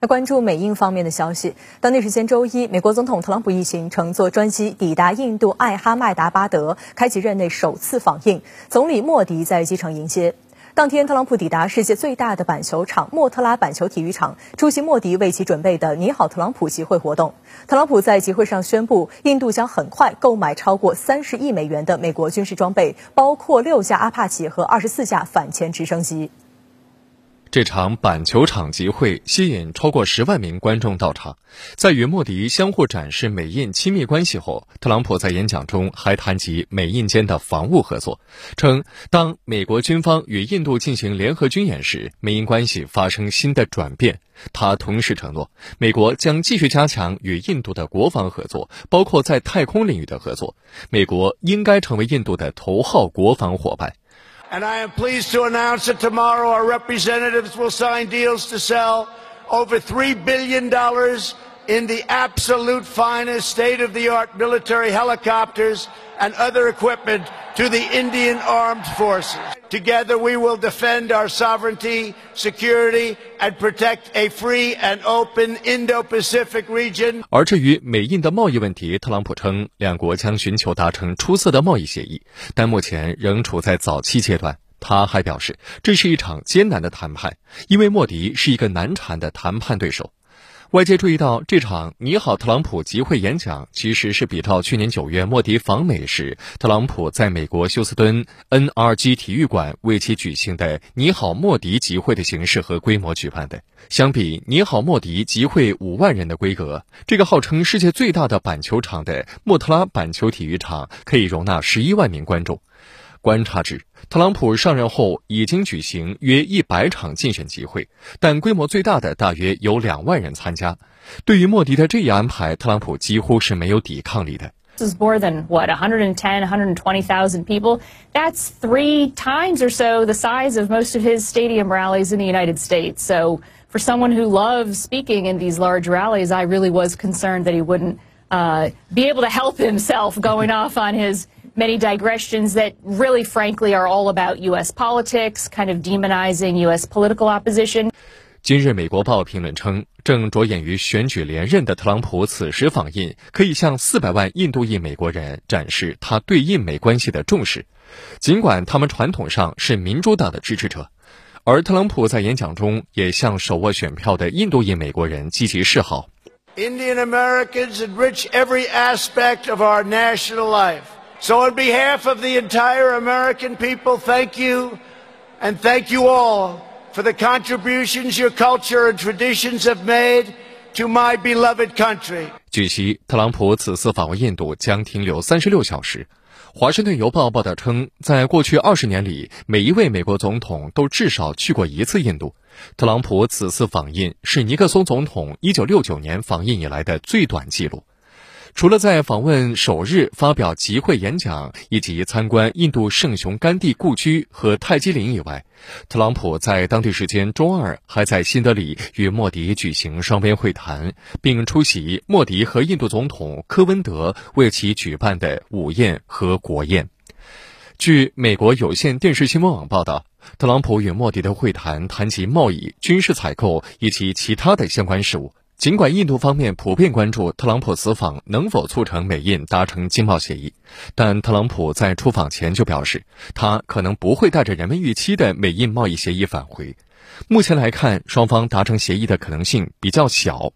来关注美印方面的消息。当地时间周一，美国总统特朗普一行乘坐专机抵达印度艾哈迈达巴德，开启任内首次访印。总理莫迪在机场迎接。当天，特朗普抵达世界最大的板球场莫特拉板球体育场，出席莫迪为其准备的“你好，特朗普”集会活动。特朗普在集会上宣布，印度将很快购买超过三十亿美元的美国军事装备，包括六架阿帕奇和二十四架反潜直升机。这场板球场集会吸引超过十万名观众到场。在与莫迪相互展示美印亲密关系后，特朗普在演讲中还谈及美印间的防务合作，称当美国军方与印度进行联合军演时，美印关系发生新的转变。他同时承诺，美国将继续加强与印度的国防合作，包括在太空领域的合作。美国应该成为印度的头号国防伙伴。And I am pleased to announce that tomorrow our representatives will sign deals to sell over $3 billion in the absolute finest state-of-the-art military helicopters and other equipment to the Indian Armed Forces. Together we will defend our sovereignty, security, and protect a free and open Indo-Pacific region. 而至于美印的贸易问题，特朗普称两国将寻求达成出色的贸易协议，但目前仍处在早期阶段。他还表示，这是一场艰难的谈判，因为莫迪是一个难缠的谈判对手。外界注意到，这场“你好，特朗普”集会演讲其实是比照去年九月莫迪访美时，特朗普在美国休斯敦 NRG 体育馆为其举行的“你好，莫迪”集会的形式和规模举办的。相比“你好，莫迪”集会五万人的规格，这个号称世界最大的板球场的莫特拉板球体育场可以容纳十一万名观众。观察指，特朗普上任后已经举行约一百场竞选集会，但规模最大的大约有两万人参加。对于莫迪的这一安排，特朗普几乎是没有抵抗力的。This is more than what 110, 120,000 people. That's three times or so the size of most of his stadium rallies in the United States. So, for someone who loves speaking in these large rallies, I really was concerned that he wouldn't uh, be able to help himself going off on his many digressions that really, frankly, are all about U.S. politics, kind of demonizing U.S. political opposition. 今日，《美国报》评论称，正着眼于选举连任的特朗普此时访印，可以向四百万印度裔美国人展示他对印美关系的重视，尽管他们传统上是民主党的支持者。而特朗普在演讲中也向手握选票的印度裔美国人积极示好。Indian Americans enrich every aspect of our national life. So, on behalf of the entire American people, thank you, and thank you all for the contributions your culture and traditions have made to my beloved country. 据悉，特朗普此次访问印度将停留三十六小时。华盛顿邮报报道称，在过去二十年里，每一位美国总统都至少去过一次印度。特朗普此次访印是尼克松总统一九六九年访印以来的最短记录。除了在访问首日发表集会演讲以及参观印度圣雄甘地故居和泰姬陵以外，特朗普在当地时间周二还在新德里与莫迪举行双边会谈，并出席莫迪和印度总统科温德为其举办的午宴和国宴。据美国有线电视新闻网报道，特朗普与莫迪的会谈谈及贸易、军事采购以及其他的相关事务。尽管印度方面普遍关注特朗普此访能否促成美印达成经贸协议，但特朗普在出访前就表示，他可能不会带着人们预期的美印贸易协议返回。目前来看，双方达成协议的可能性比较小。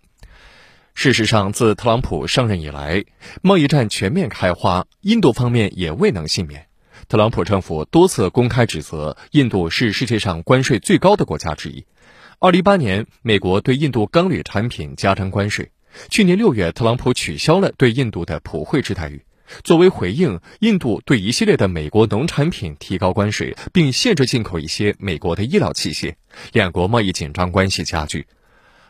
事实上，自特朗普上任以来，贸易战全面开花，印度方面也未能幸免。特朗普政府多次公开指责印度是世界上关税最高的国家之一。二零一八年，美国对印度钢铝产品加征关税。去年六月，特朗普取消了对印度的普惠制待遇。作为回应，印度对一系列的美国农产品提高关税，并限制进口一些美国的医疗器械。两国贸易紧张关系加剧。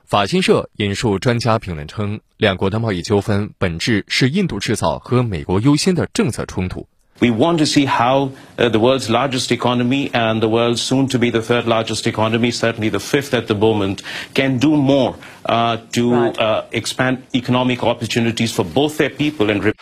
法新社引述专家评论称，两国的贸易纠纷本质是印度制造和美国优先的政策冲突。We want to see how uh, the world's largest economy and the world's soon to be the third largest economy, certainly the fifth at the moment, can do more uh, to right. uh, expand economic opportunities for both their people and.